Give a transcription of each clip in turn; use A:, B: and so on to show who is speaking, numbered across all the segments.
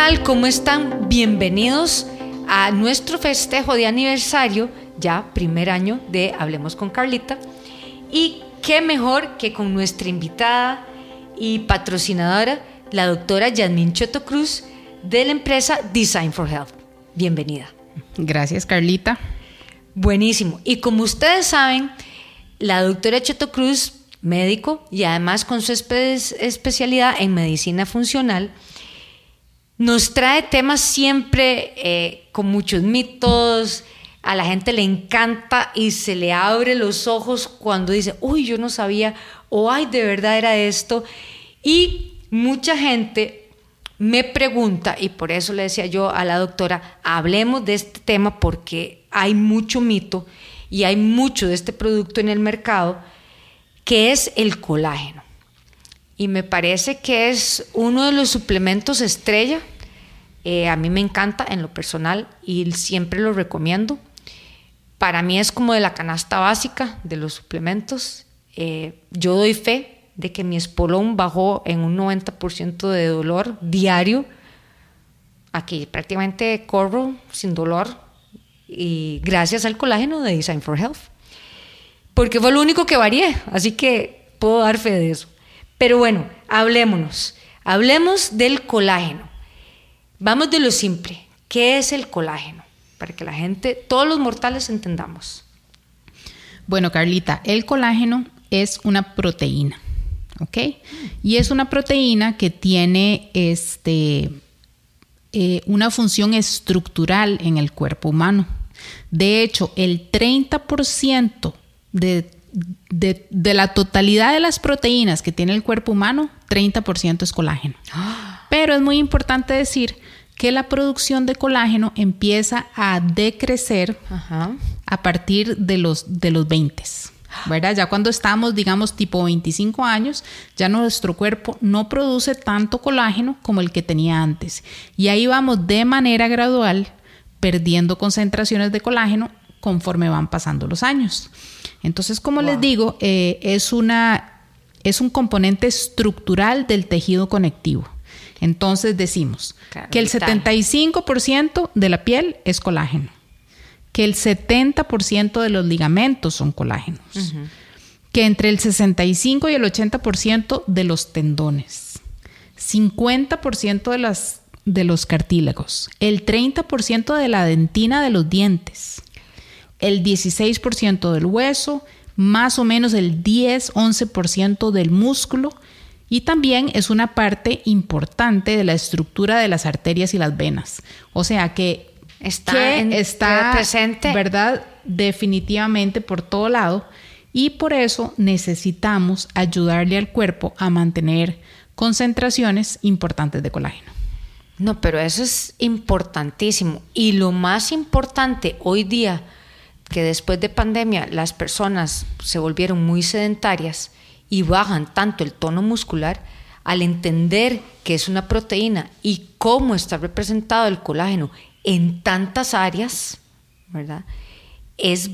A: tal? ¿Cómo están? Bienvenidos a nuestro festejo de aniversario, ya primer año de Hablemos con Carlita. Y qué mejor que con nuestra invitada y patrocinadora, la doctora Yasmin Choto Cruz, de la empresa Design for Health. Bienvenida.
B: Gracias, Carlita.
A: Buenísimo. Y como ustedes saben, la doctora Choto Cruz, médico y además con su especialidad en medicina funcional, nos trae temas siempre eh, con muchos mitos, a la gente le encanta y se le abre los ojos cuando dice, uy, yo no sabía, o ay, de verdad era esto. Y mucha gente me pregunta, y por eso le decía yo a la doctora, hablemos de este tema porque hay mucho mito y hay mucho de este producto en el mercado, que es el colágeno y me parece que es uno de los suplementos estrella. Eh, a mí me encanta en lo personal y siempre lo recomiendo. Para mí es como de la canasta básica de los suplementos. Eh, yo doy fe de que mi espolón bajó en un 90% de dolor diario. Aquí prácticamente corro sin dolor y gracias al colágeno de Design for Health. Porque fue lo único que varié, así que puedo dar fe de eso. Pero bueno, hablémonos. Hablemos del colágeno. Vamos de lo simple. ¿Qué es el colágeno? Para que la gente, todos los mortales entendamos.
B: Bueno, Carlita, el colágeno es una proteína, ¿ok? Y es una proteína que tiene este, eh, una función estructural en el cuerpo humano. De hecho, el 30% de de, la totalidad de las proteínas que tiene el cuerpo humano, 30% es colágeno. Pero es muy importante decir que la producción de colágeno empieza a decrecer a partir de los, de los 20. ¿verdad? Ya cuando estamos, digamos, tipo 25 años, ya nuestro cuerpo no produce tanto colágeno como el que tenía antes. Y ahí vamos de manera gradual perdiendo concentraciones de colágeno conforme van pasando los años. Entonces, como les digo, eh, es, una, es un componente estructural del tejido conectivo. Entonces decimos que el 75% de la piel es colágeno, que el 70% de los ligamentos son colágenos, que entre el 65 y el 80% de los tendones, 50% de, las, de los cartílagos, el 30% de la dentina de los dientes, el 16% del hueso, más o menos el 10-11% del músculo y también es una parte importante de la estructura de las arterias y las venas. O sea que está, está presente, ¿verdad? Definitivamente por todo lado y por eso necesitamos ayudarle al cuerpo a mantener concentraciones importantes de colágeno.
A: No, pero eso es importantísimo y lo más importante hoy día que después de pandemia las personas se volvieron muy sedentarias y bajan tanto el tono muscular, al entender que es una proteína y cómo está representado el colágeno en tantas áreas, ¿verdad? Es,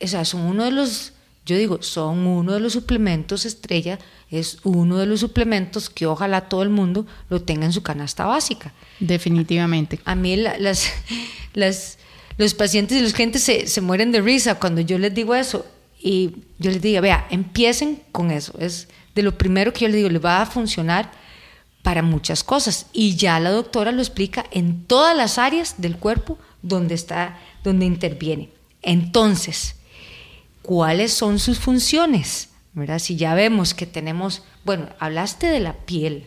A: o sea, son uno de los, yo digo, son uno de los suplementos estrella, es uno de los suplementos que ojalá todo el mundo lo tenga en su canasta básica.
B: Definitivamente.
A: A, mí las, las los pacientes y los clientes se, se, mueren de risa cuando yo les digo eso. Y yo les digo, vea, empiecen con eso. Es de lo primero que yo les digo, les va a funcionar para muchas cosas. Y ya la doctora lo explica en todas las áreas del cuerpo donde está, donde interviene. Entonces, ¿cuáles son sus funciones? ¿Verdad? Si ya vemos que tenemos, bueno, hablaste de la piel,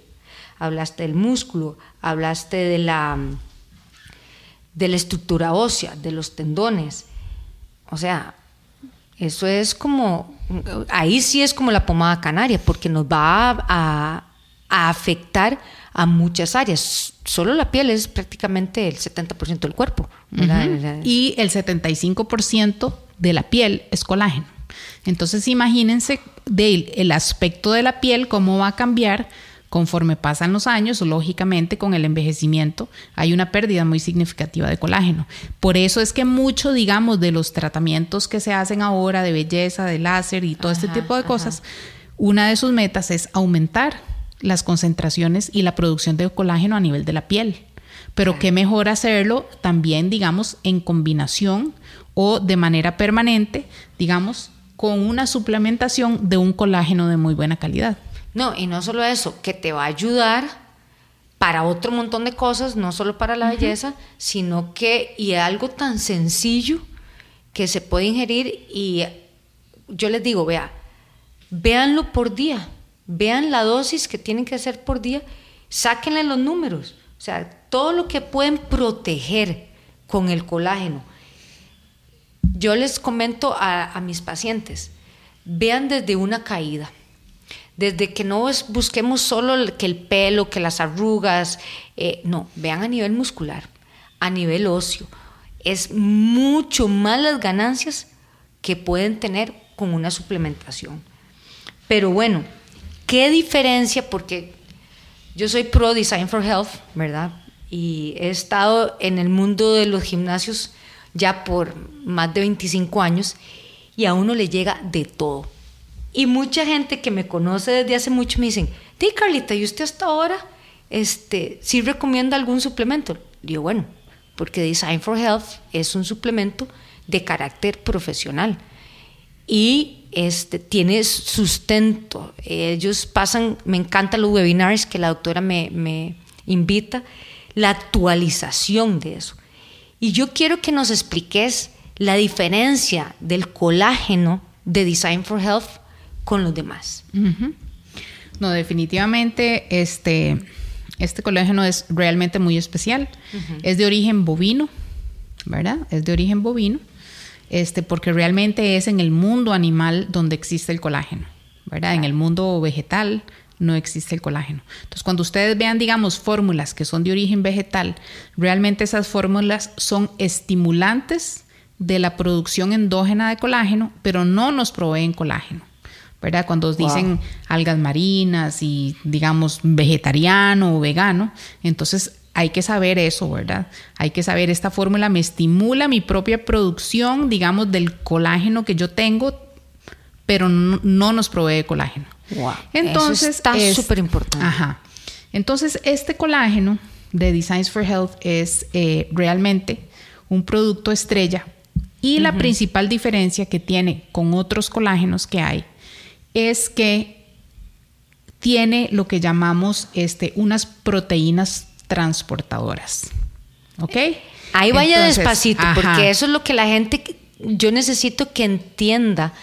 A: hablaste del músculo, hablaste de la de la estructura ósea, de los tendones. O sea, eso es como, ahí sí es como la pomada canaria, porque nos va a, afectar a muchas áreas. Solo la piel es prácticamente el 70% del cuerpo.
B: Y el 75% de la piel es colágeno. Entonces imagínense el aspecto de la piel, cómo va a cambiar Conforme pasan los años, lógicamente con el envejecimiento hay una pérdida muy significativa de colágeno. Por eso es que mucho, digamos, de los tratamientos que se hacen ahora de belleza, de láser y todo este tipo de cosas, una de sus metas es aumentar las concentraciones y la producción de colágeno a nivel de la piel. pero qué mejor hacerlo también, digamos, en combinación o de manera permanente, digamos, con una suplementación de un colágeno de muy buena calidad.
A: No, y no solo eso, que te va a ayudar para otro montón de cosas, no solo para la belleza, sino que, y algo tan sencillo que se puede ingerir y yo les digo, vea, véanlo por día, vean la dosis que tienen que hacer por día, sáquenle los números, o sea, todo lo que pueden proteger con el colágeno. Yo les comento a, mis pacientes, vean desde una caída, desde que no busquemos solo que el pelo, que las arrugas, eh, no, vean a nivel muscular, a nivel óseo. Es mucho más las ganancias que pueden tener con una suplementación. Pero bueno, ¿qué diferencia? Porque yo soy pro Design for Health, ¿verdad? Y he estado en el mundo de los gimnasios ya por más de 25 años y a uno le llega de todo. Y mucha gente que me conoce desde hace mucho me dicen, di Carlita, ¿y usted hasta ahora este, sí recomienda algún suplemento? digo, bueno, porque Design for Health es un suplemento de carácter profesional y este, tiene sustento. Ellos pasan, me encantan los webinars que la doctora me, me invita, la actualización de eso. Y yo quiero que nos expliques la diferencia del colágeno de Design for Health con los demás.
B: No, definitivamente este, este colágeno es realmente muy especial. Es de origen bovino, ¿verdad? Es de origen bovino este, porque realmente es en el mundo animal donde existe el colágeno, ¿verdad? En el mundo vegetal no existe el colágeno. Entonces, cuando ustedes vean, digamos, fórmulas que son de origen vegetal, realmente esas fórmulas son estimulantes de la producción endógena de colágeno, pero no nos proveen colágeno. ¿Verdad? Cuando dicen algas marinas y digamos vegetariano o vegano, entonces hay que saber eso, ¿verdad? Hay que saber, esta fórmula me estimula mi propia producción, digamos, del colágeno que yo tengo, pero no, nos provee colágeno.
A: Wow. Entonces, está súper importante.
B: Ajá. Entonces, este colágeno de Designs for Health es eh, realmente un producto estrella y la principal diferencia que tiene con otros colágenos que hay es que tiene lo que llamamos este, unas proteínas transportadoras. ¿Ok?
A: Ahí vaya despacito, porque eso es lo que la gente, yo necesito que entienda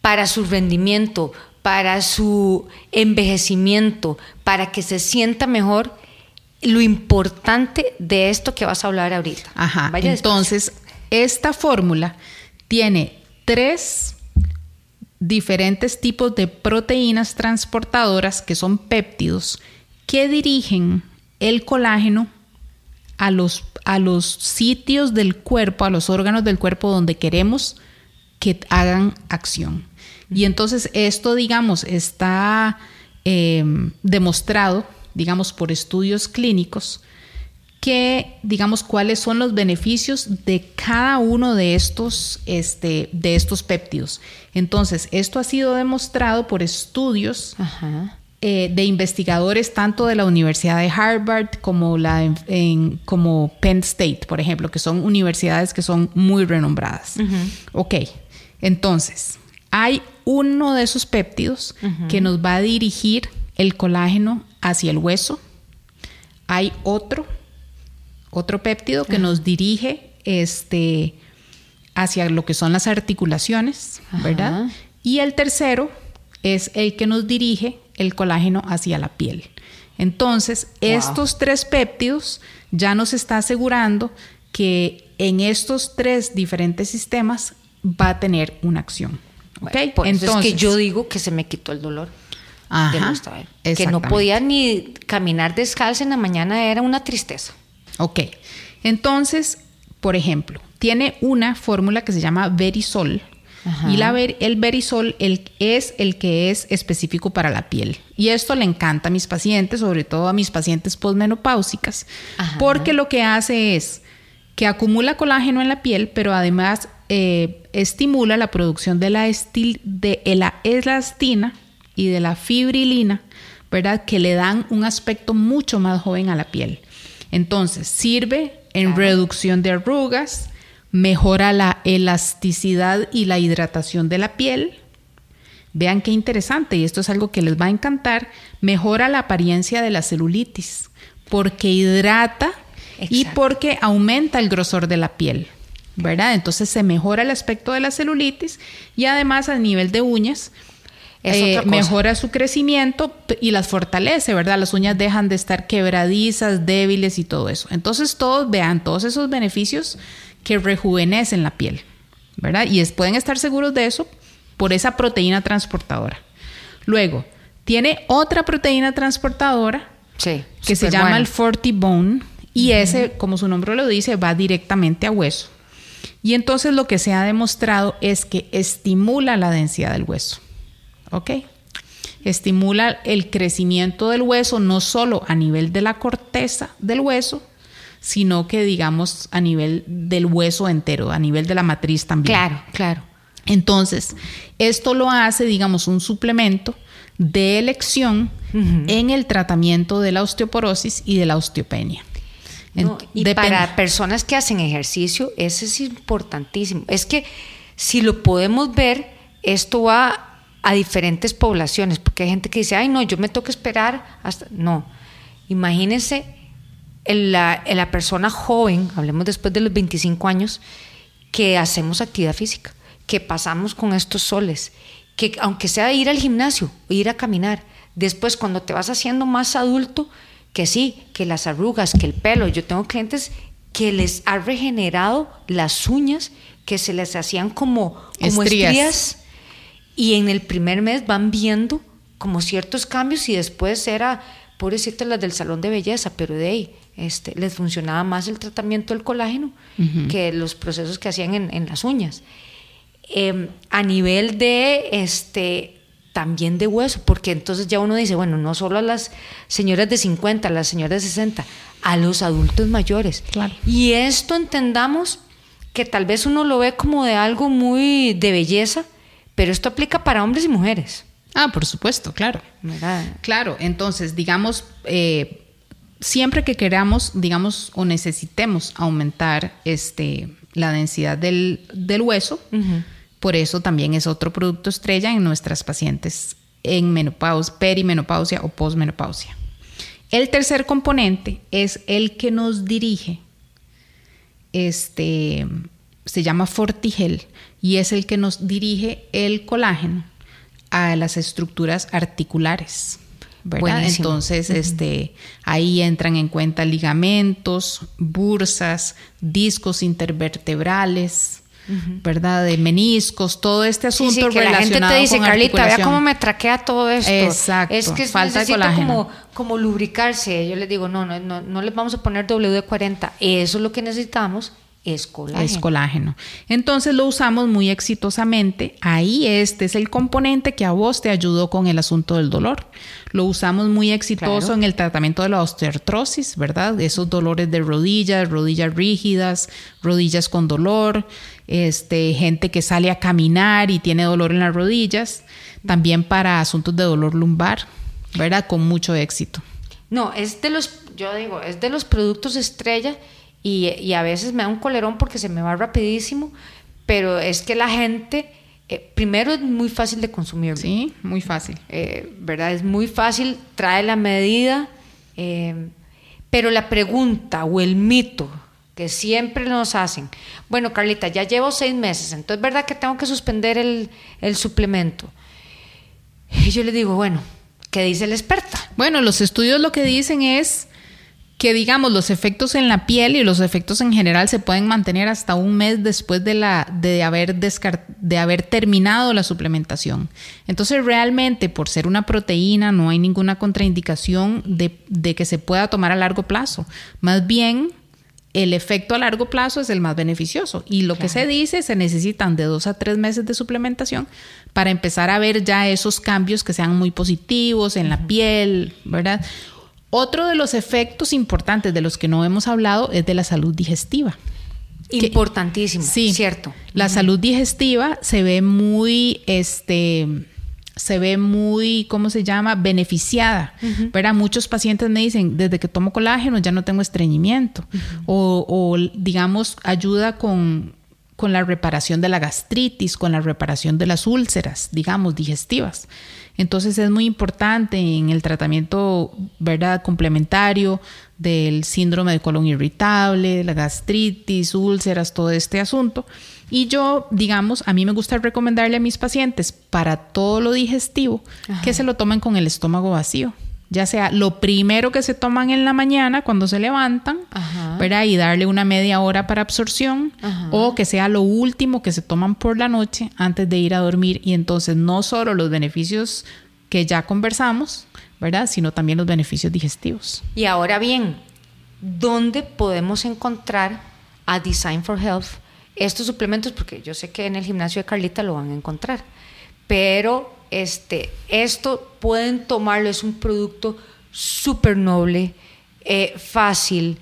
A: para su rendimiento, para su envejecimiento, para que se sienta mejor lo importante de esto que vas a hablar ahorita.
B: Ajá. Entonces, esta fórmula tiene tres diferentes tipos de proteínas transportadoras que son péptidos que dirigen el colágeno a los, a los sitios del cuerpo, a los órganos del cuerpo donde queremos que hagan acción. Y entonces esto, digamos, está em, demostrado, digamos, por estudios clínicos, que, digamos, cuáles son los beneficios de cada uno de estos, este, de estos péptidos. Entonces, esto ha sido demostrado por estudios eh, de investigadores tanto de la Universidad de Harvard como, la en, como Penn State, por ejemplo, que son universidades que son muy renombradas. Ok, entonces, hay uno de esos péptidos que nos va a dirigir el colágeno hacia el hueso. Hay otro, otro péptido que nos dirige este, hacia lo que son las articulaciones, ¿verdad? Y el tercero es el que nos dirige el colágeno hacia la piel. Entonces, estos tres péptidos ya nos está asegurando que en estos tres diferentes sistemas va a tener una acción.
A: Entonces, es que yo digo que se me quitó el dolor. que no podía ni caminar descalza en la mañana era una tristeza.
B: Ok. Entonces, por ejemplo, tiene una fórmula que se llama Verisol, y la el verisol es el que es específico para la piel. Y esto le encanta a mis pacientes, sobre todo a mis pacientes postmenopáusicas, porque lo que hace es que acumula colágeno en la piel, pero además eh, estimula la producción de la, de la elastina y de la fibrilina, ¿verdad? Que le dan un aspecto mucho más joven a la piel. Entonces, sirve en reducción de arrugas, mejora la elasticidad y la hidratación de la piel. Vean qué interesante, y esto es algo que les va a encantar, mejora la apariencia de la celulitis, porque hidrata y porque aumenta el grosor de la piel, ¿verdad? Entonces se mejora el aspecto de la celulitis y además a nivel de uñas, eh, mejora su crecimiento y las fortalece, ¿verdad? Las uñas dejan de estar quebradizas, débiles y todo eso. Entonces todos vean todos esos beneficios que rejuvenecen la piel, ¿verdad? Y pueden estar seguros de eso por esa proteína transportadora. Luego, tiene otra proteína transportadora que se llama el Fortibone y ese, como su nombre lo dice, va directamente a hueso. Y entonces lo que se ha demostrado es que estimula la densidad del hueso. ¿Ok? Estimula el crecimiento del hueso no solo a nivel de la corteza del hueso, sino que digamos a nivel del hueso entero, a nivel de la matriz también.
A: Claro, claro.
B: Entonces, esto lo hace, digamos, un suplemento de elección en el tratamiento de la osteoporosis y de la osteopenia.
A: y para personas que hacen ejercicio, eso es importantísimo. Es que si lo podemos ver, esto va a diferentes poblaciones, porque hay gente que dice, ay, no, yo me toca esperar hasta... No, imagínense en la, la persona joven, hablemos después de los 25 años, que hacemos actividad física, que pasamos con estos soles, que aunque sea ir al gimnasio, ir a caminar, después cuando te vas haciendo más adulto, que sí, que las arrugas, que el pelo, yo tengo clientes que les ha regenerado las uñas, que se les hacían como, como estrías y en el primer mes van viendo como ciertos cambios y después era, pobrecito las del salón de belleza, pero de ahí este, les funcionaba más el tratamiento del colágeno que los procesos que hacían en, las uñas. Em, a nivel de este también de hueso, porque entonces ya uno dice, bueno, no solo a las señoras de 50, a las señoras de 60, a los adultos mayores. Y esto entendamos que tal vez uno lo ve como de algo muy de belleza, pero esto aplica para hombres y mujeres.
B: Ah, por supuesto, claro. Claro, entonces, digamos, eh, siempre que queramos, digamos, o necesitemos aumentar este, la densidad del, hueso, por eso también es otro producto estrella en nuestras pacientes en menopausia, perimenopausia o posmenopausia. El tercer componente es el que nos dirige, este, se llama Fortigel y es el que nos dirige el colágeno a las estructuras articulares. ¿verdad? Entonces, este, ahí entran en cuenta ligamentos, bursas, discos intervertebrales, ¿verdad? De meniscos, todo este asunto sí,
A: que la gente te dice, Carlita, vea cómo me traquea todo esto.
B: Exacto.
A: Es que falta de como, como lubricarse. Yo les digo, no, no, no, no les vamos a poner WD-40. Eso es lo que necesitamos es colágeno.
B: Es colágeno. Entonces lo usamos muy exitosamente. Ahí este es el componente que a vos te ayudó con el asunto del dolor. Lo usamos muy exitoso en el tratamiento de la osteoartrosis, ¿verdad? Esos dolores de rodillas, rodillas rígidas, rodillas con dolor, este, gente que sale a caminar y tiene dolor en las rodillas. También para asuntos de dolor lumbar, ¿verdad? Con mucho éxito.
A: No, es de los, yo digo, es de los productos estrella y, a veces me da un colerón porque se me va rapidísimo, pero es que la gente, eh, primero es muy fácil de consumir.
B: Sí, muy fácil.
A: Eh, ¿Verdad? Es muy fácil, trae la medida, eh, pero la pregunta o el mito que siempre nos hacen, bueno, Carlita, ya llevo seis meses, entonces verdad que tengo que suspender el, el suplemento. Y yo le digo, bueno, ¿qué dice la experta?
B: Bueno, los estudios lo que dicen es que digamos los efectos en la piel y los efectos en general se pueden mantener hasta un mes después de, la, de, haber, de haber terminado la suplementación. Entonces realmente por ser una proteína no hay ninguna contraindicación de, que se pueda tomar a largo plazo. Más bien el efecto a largo plazo es el más beneficioso. Y lo que se dice, se necesitan de dos a tres meses de suplementación para empezar a ver ya esos cambios que sean muy positivos en la piel, ¿verdad? Otro de los efectos importantes de los que no hemos hablado es de la salud digestiva.
A: Importantísimo, sí, cierto.
B: La salud digestiva se ve muy, este, se ve muy, ¿cómo se llama? Beneficiada. ¿verdad? Muchos pacientes me dicen, desde que tomo colágeno ya no tengo estreñimiento. o, o, digamos, ayuda con, con la reparación de la gastritis, con la reparación de las úlceras, digamos, digestivas. Entonces es muy importante en el tratamiento, ¿verdad?, complementario del síndrome de colon irritable, la gastritis, úlceras, todo este asunto. Y yo, digamos, a mí me gusta recomendarle a mis pacientes para todo lo digestivo que se lo tomen con el estómago vacío ya sea lo primero que se toman en la mañana cuando se levantan, ¿verdad? Y darle una media hora para absorción, o que sea lo último que se toman por la noche antes de ir a dormir. Y entonces no solo los beneficios que ya conversamos, ¿verdad? Sino también los beneficios digestivos.
A: Y ahora bien, ¿dónde podemos encontrar a Design for Health estos suplementos? Porque yo sé que en el gimnasio de Carlita lo van a encontrar, pero este, esto pueden tomarlo, es un producto súper noble, eh, fácil,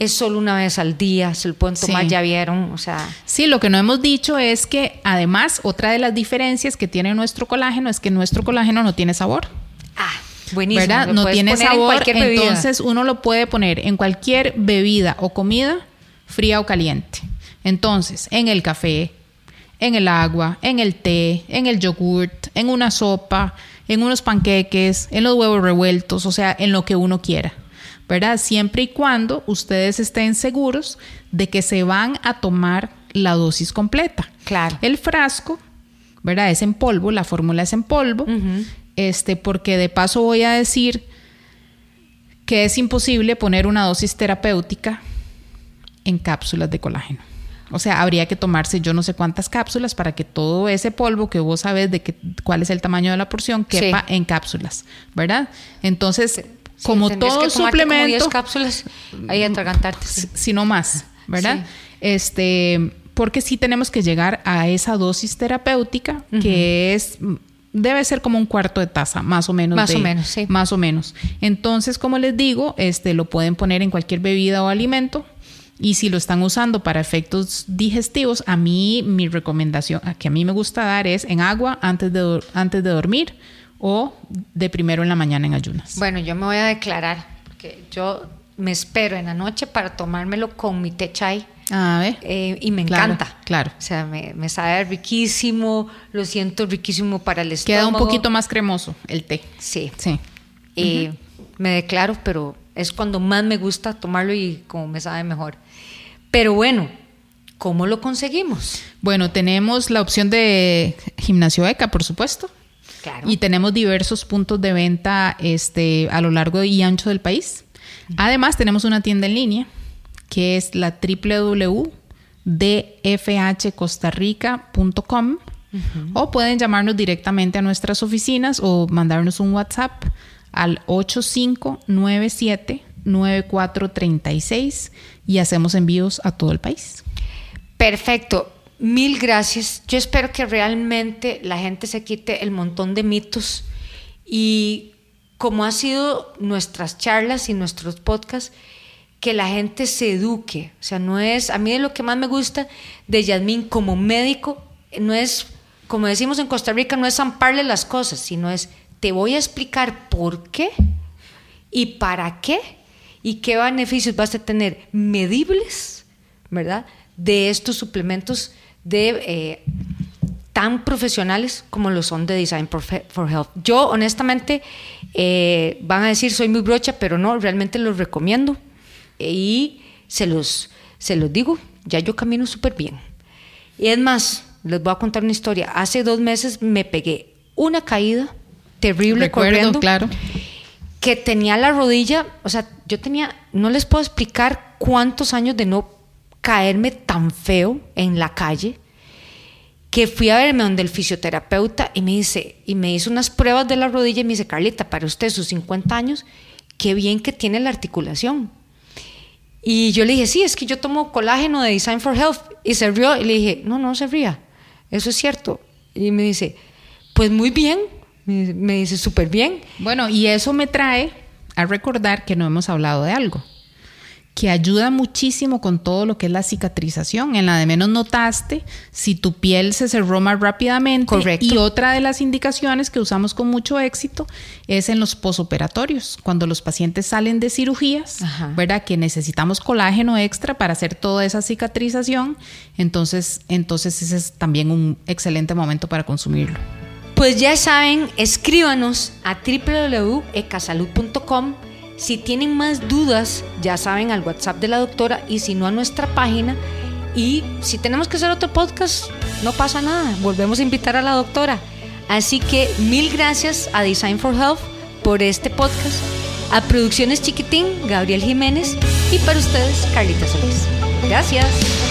A: es solo una vez al día, se lo pueden tomar, ya vieron, o sea.
B: Sí, lo que no hemos dicho es que además otra de las diferencias que tiene nuestro colágeno es que nuestro colágeno no tiene sabor.
A: Ah, buenísimo.
B: ¿Verdad? No tiene sabor, entonces uno lo puede poner en cualquier bebida o comida, fría o caliente. Entonces, en el café, en el agua, en el té, en el en una sopa, en unos panqueques, en los huevos revueltos, o sea, en lo que uno quiera. ¿Verdad? Siempre y cuando ustedes estén seguros de que se van a tomar la dosis completa.
A: Claro.
B: El frasco, ¿verdad? Es en polvo, la fórmula es en polvo. Este, porque de paso voy a decir que es imposible poner una dosis terapéutica en cápsulas de colágeno. O sea, habría que tomarse yo no sé cuántas cápsulas para que todo ese polvo que vos sabes de que, cuál es el tamaño de la porción quepa en cápsulas, ¿verdad? Entonces, como todo suplemento,
A: como cápsulas ahí atragantarte,
B: si no más, ¿verdad? Este, porque sí tenemos que llegar a esa dosis terapéutica que es debe ser como un cuarto de taza, más o menos.
A: Más o menos, sí.
B: Más o menos. Entonces, como les digo, este lo pueden poner en cualquier bebida o alimento y si lo están usando para efectos digestivos, a mí mi recomendación, que a mí me gusta dar es en agua antes de, antes de dormir o de primero en la mañana en ayunas.
A: Bueno, yo me voy a declarar, porque yo me espero en la noche para tomármelo con mi té chai.
B: A ver.
A: Eh, y me encanta.
B: Claro.
A: O sea, me, me, sabe riquísimo, lo siento riquísimo para el estómago.
B: Queda un poquito más cremoso el té.
A: Sí.
B: Sí.
A: Y me declaro, pero es cuando más me gusta tomarlo y como me sabe mejor. Pero bueno, ¿cómo lo conseguimos?
B: Bueno, tenemos la opción de gimnasio ECA, por supuesto.
A: Claro.
B: Y tenemos diversos puntos de venta este, a lo largo y ancho del país. Además, tenemos una tienda en línea que es la www.dfhcostarrica.com o pueden llamarnos directamente a nuestras oficinas o mandarnos un WhatsApp al 8597 9436 y hacemos envíos a todo el país.
A: Perfecto. Mil gracias. Yo espero que realmente la gente se quite el montón de mitos y como ha sido nuestras charlas y nuestros podcasts, que la gente se eduque. O sea, no es, a mí lo que más me gusta de Yasmín como médico, no es, como decimos en Costa Rica, no es zamparle las cosas, sino es, te voy a explicar por qué y para qué y qué beneficios vas a tener medibles, ¿verdad? De estos suplementos de, eh, tan profesionales como lo son de Design for Health. Yo, honestamente, eh, van a decir soy muy brocha, pero no, realmente los recomiendo y se los, se los digo, ya yo camino súper bien. Y es más, les voy a contar una historia. Hace dos meses me pegué una caída terrible
B: Recuerdo,
A: corriendo.
B: claro
A: que tenía la rodilla, o sea, yo tenía, no les puedo explicar cuántos años de no caerme tan feo en la calle, que fui a verme donde el fisioterapeuta y me dice, y me hizo unas pruebas de la rodilla y me dice, Carlita, para usted sus 50 años, qué bien que tiene la articulación. Y yo le dije, sí, es que yo tomo colágeno de Design for Health. Y se rió y le dije, no, no se ría, eso es cierto. Y me dice, pues muy bien, me dice súper bien.
B: Bueno, y eso me trae a recordar que no hemos hablado de algo, que ayuda muchísimo con todo lo que es la cicatrización. En la de menos notaste si tu piel se cerró más rápidamente.
A: Correcto.
B: Y otra de las indicaciones que usamos con mucho éxito es en los posoperatorios, cuando los pacientes salen de cirugías,
A: Ajá.
B: ¿verdad? Que necesitamos colágeno extra para hacer toda esa cicatrización. Entonces, entonces ese es también un excelente momento para consumirlo.
A: Pues ya saben, escríbanos a www.ecasalud.com. Si tienen más dudas, ya saben al WhatsApp de la doctora y si no a nuestra página. Y si tenemos que hacer otro podcast, no pasa nada, volvemos a invitar a la doctora. Así que mil gracias a Design for Health por este podcast, a Producciones Chiquitín, Gabriel Jiménez y para ustedes, Carlita Solís. Gracias.